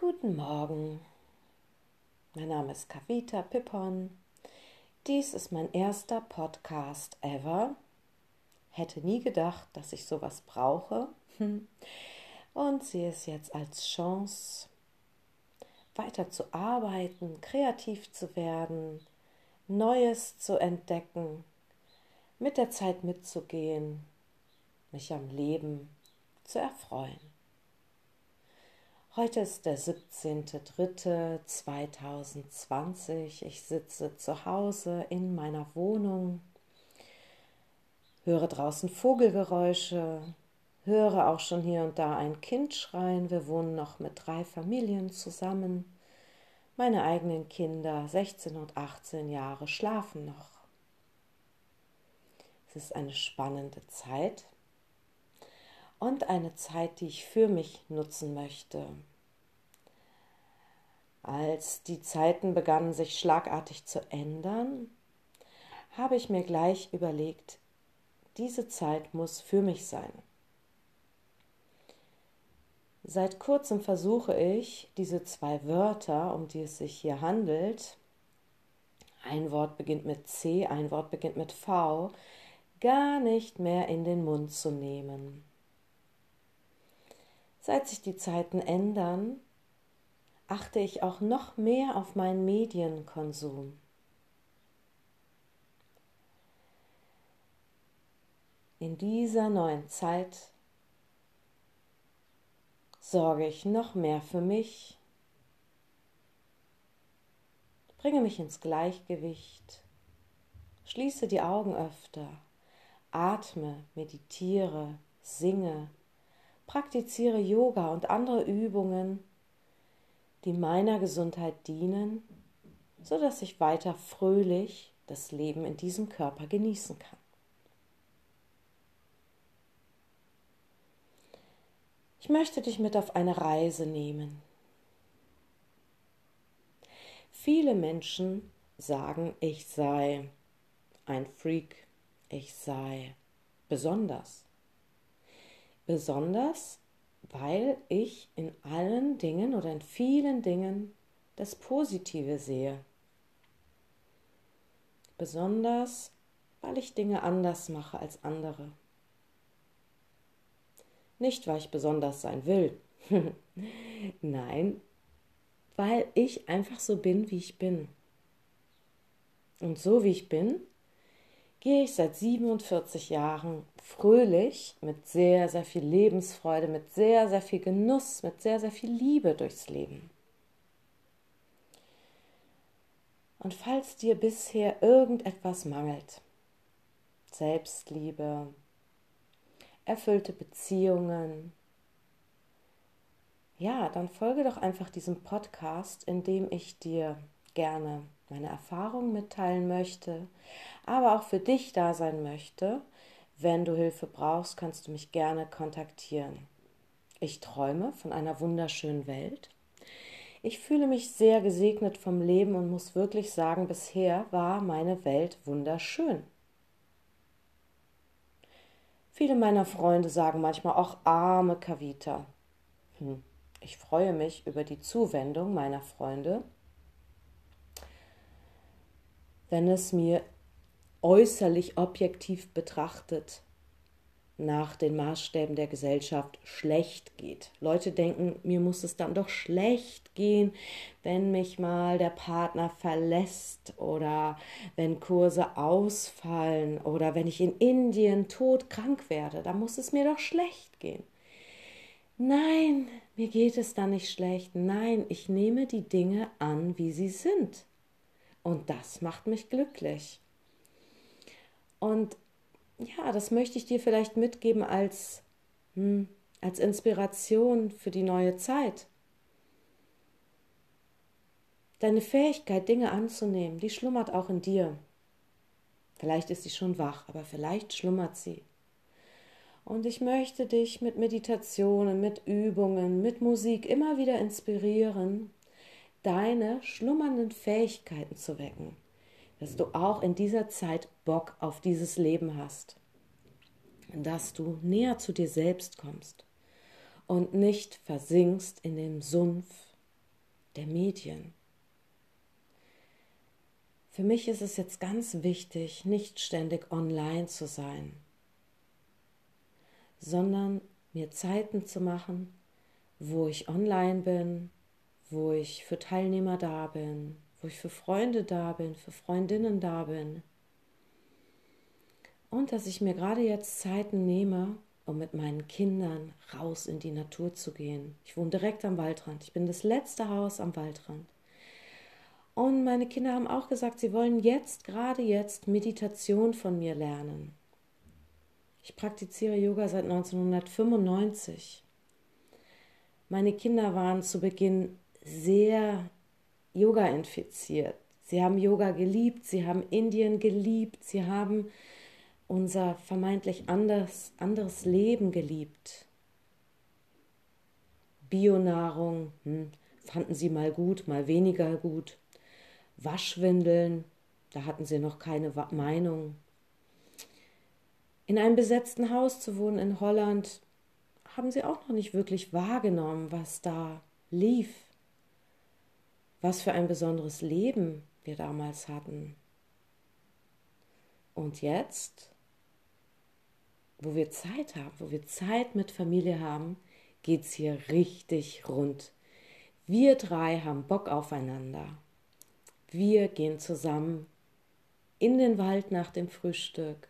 Guten Morgen. Mein Name ist Kavita Pippon. Dies ist mein erster Podcast ever. Hätte nie gedacht, dass ich sowas brauche. Und sehe es jetzt als Chance, weiter zu arbeiten, kreativ zu werden, Neues zu entdecken, mit der Zeit mitzugehen, mich am Leben zu erfreuen. Heute ist der 17.03.2020. Ich sitze zu Hause in meiner Wohnung, höre draußen Vogelgeräusche, höre auch schon hier und da ein Kind schreien. Wir wohnen noch mit drei Familien zusammen. Meine eigenen Kinder, 16 und 18 Jahre, schlafen noch. Es ist eine spannende Zeit und eine Zeit, die ich für mich nutzen möchte. Als die Zeiten begannen sich schlagartig zu ändern, habe ich mir gleich überlegt, diese Zeit muss für mich sein. Seit kurzem versuche ich, diese zwei Wörter, um die es sich hier handelt, ein Wort beginnt mit C, ein Wort beginnt mit V, gar nicht mehr in den Mund zu nehmen. Seit sich die Zeiten ändern, achte ich auch noch mehr auf meinen Medienkonsum. In dieser neuen Zeit sorge ich noch mehr für mich, bringe mich ins Gleichgewicht, schließe die Augen öfter, atme, meditiere, singe, praktiziere Yoga und andere Übungen, die meiner Gesundheit dienen, so dass ich weiter fröhlich das Leben in diesem Körper genießen kann. Ich möchte dich mit auf eine Reise nehmen. Viele Menschen sagen, ich sei ein Freak, ich sei besonders besonders weil ich in allen Dingen oder in vielen Dingen das Positive sehe. Besonders weil ich Dinge anders mache als andere. Nicht, weil ich besonders sein will. Nein, weil ich einfach so bin, wie ich bin. Und so wie ich bin, gehe ich seit 47 Jahren fröhlich, mit sehr, sehr viel Lebensfreude, mit sehr, sehr viel Genuss, mit sehr, sehr viel Liebe durchs Leben. Und falls dir bisher irgendetwas mangelt, Selbstliebe, erfüllte Beziehungen, ja, dann folge doch einfach diesem Podcast, in dem ich dir gerne meine Erfahrungen mitteilen möchte, aber auch für dich da sein möchte. Wenn du Hilfe brauchst, kannst du mich gerne kontaktieren. Ich träume von einer wunderschönen Welt. Ich fühle mich sehr gesegnet vom Leben und muss wirklich sagen, bisher war meine Welt wunderschön. Viele meiner Freunde sagen manchmal auch arme Kavita. Hm. Ich freue mich über die Zuwendung meiner Freunde wenn es mir äußerlich objektiv betrachtet nach den Maßstäben der Gesellschaft schlecht geht. Leute denken, mir muss es dann doch schlecht gehen, wenn mich mal der Partner verlässt oder wenn Kurse ausfallen oder wenn ich in Indien todkrank werde, da muss es mir doch schlecht gehen. Nein, mir geht es da nicht schlecht. Nein, ich nehme die Dinge an, wie sie sind. Und das macht mich glücklich. Und ja, das möchte ich dir vielleicht mitgeben als, hm, als Inspiration für die neue Zeit. Deine Fähigkeit, Dinge anzunehmen, die schlummert auch in dir. Vielleicht ist sie schon wach, aber vielleicht schlummert sie. Und ich möchte dich mit Meditationen, mit Übungen, mit Musik immer wieder inspirieren, deine schlummernden Fähigkeiten zu wecken, dass du auch in dieser Zeit Bock auf dieses Leben hast, dass du näher zu dir selbst kommst und nicht versinkst in dem Sumpf der Medien. Für mich ist es jetzt ganz wichtig, nicht ständig online zu sein, sondern mir Zeiten zu machen, wo ich online bin, wo ich für Teilnehmer da bin, wo ich für Freunde da bin, für Freundinnen da bin. Und dass ich mir gerade jetzt Zeiten nehme, um mit meinen Kindern raus in die Natur zu gehen. Ich wohne direkt am Waldrand. Ich bin das letzte Haus am Waldrand. Und meine Kinder haben auch gesagt, sie wollen jetzt, gerade jetzt, Meditation von mir lernen. Ich praktiziere Yoga seit 1995. Meine Kinder waren zu Beginn sehr Yoga infiziert. Sie haben Yoga geliebt, sie haben Indien geliebt, sie haben unser vermeintlich anders, anderes Leben geliebt. Bionahrung hm, fanden sie mal gut, mal weniger gut. Waschwindeln, da hatten sie noch keine Meinung. In einem besetzten Haus zu wohnen in Holland, haben sie auch noch nicht wirklich wahrgenommen, was da lief, was für ein besonderes Leben wir damals hatten. Und jetzt, wo wir Zeit haben, wo wir Zeit mit Familie haben, geht es hier richtig rund. Wir drei haben Bock aufeinander. Wir gehen zusammen in den Wald nach dem Frühstück.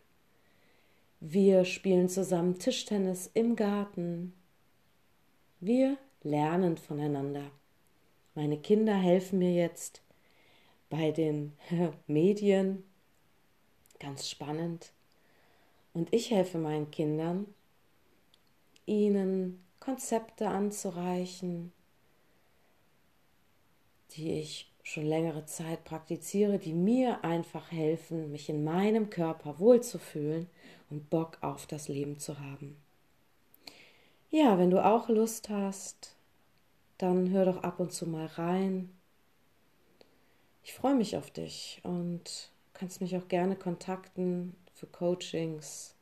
Wir spielen zusammen Tischtennis im Garten. Wir lernen voneinander. Meine Kinder helfen mir jetzt bei den Medien. Ganz spannend. Und ich helfe meinen Kindern, ihnen Konzepte anzureichen, die ich schon längere Zeit praktiziere, die mir einfach helfen, mich in meinem Körper wohlzufühlen und Bock auf das Leben zu haben. Ja, wenn du auch Lust hast, dann hör doch ab und zu mal rein. Ich freue mich auf dich und kannst mich auch gerne kontakten für Coachings.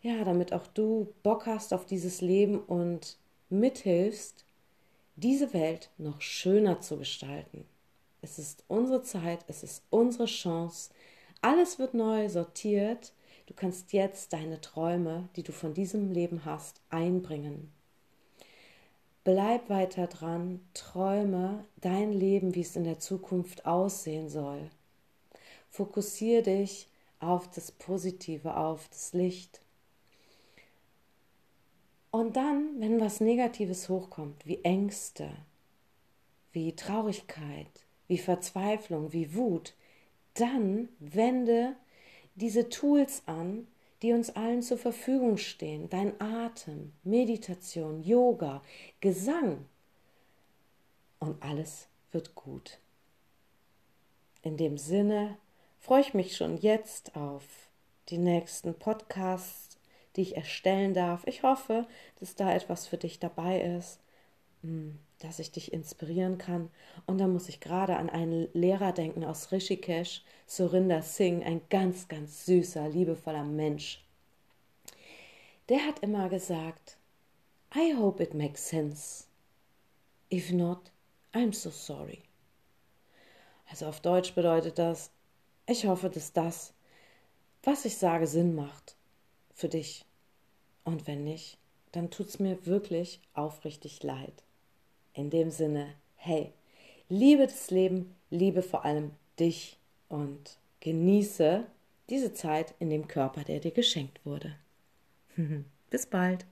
Ja, damit auch du Bock hast auf dieses Leben und mithilfst, diese Welt noch schöner zu gestalten. Es ist unsere Zeit, es ist unsere Chance. Alles wird neu sortiert. Du kannst jetzt deine Träume, die du von diesem Leben hast, einbringen. Bleib weiter dran, träume dein Leben, wie es in der Zukunft aussehen soll. Fokussiere dich auf das Positive, auf das Licht. Und dann, wenn was Negatives hochkommt, wie Ängste, wie Traurigkeit, wie Verzweiflung, wie Wut, dann wende diese Tools an, die uns allen zur Verfügung stehen. Dein Atem, Meditation, Yoga, Gesang. Und alles wird gut. In dem Sinne freue ich mich schon jetzt auf die nächsten Podcasts die ich erstellen darf. Ich hoffe, dass da etwas für dich dabei ist, hm, dass ich dich inspirieren kann. Und da muss ich gerade an einen Lehrer denken aus Rishikesh, Surinder Singh, ein ganz, ganz süßer, liebevoller Mensch. Der hat immer gesagt, I hope it makes sense. If not, I'm so sorry. Also auf Deutsch bedeutet das, ich hoffe, dass das, was ich sage, Sinn macht für dich. Und wenn nicht, dann tut es mir wirklich aufrichtig leid. In dem Sinne, hey, liebe das Leben, liebe vor allem dich und genieße diese Zeit in dem Körper, der dir geschenkt wurde. Bis bald.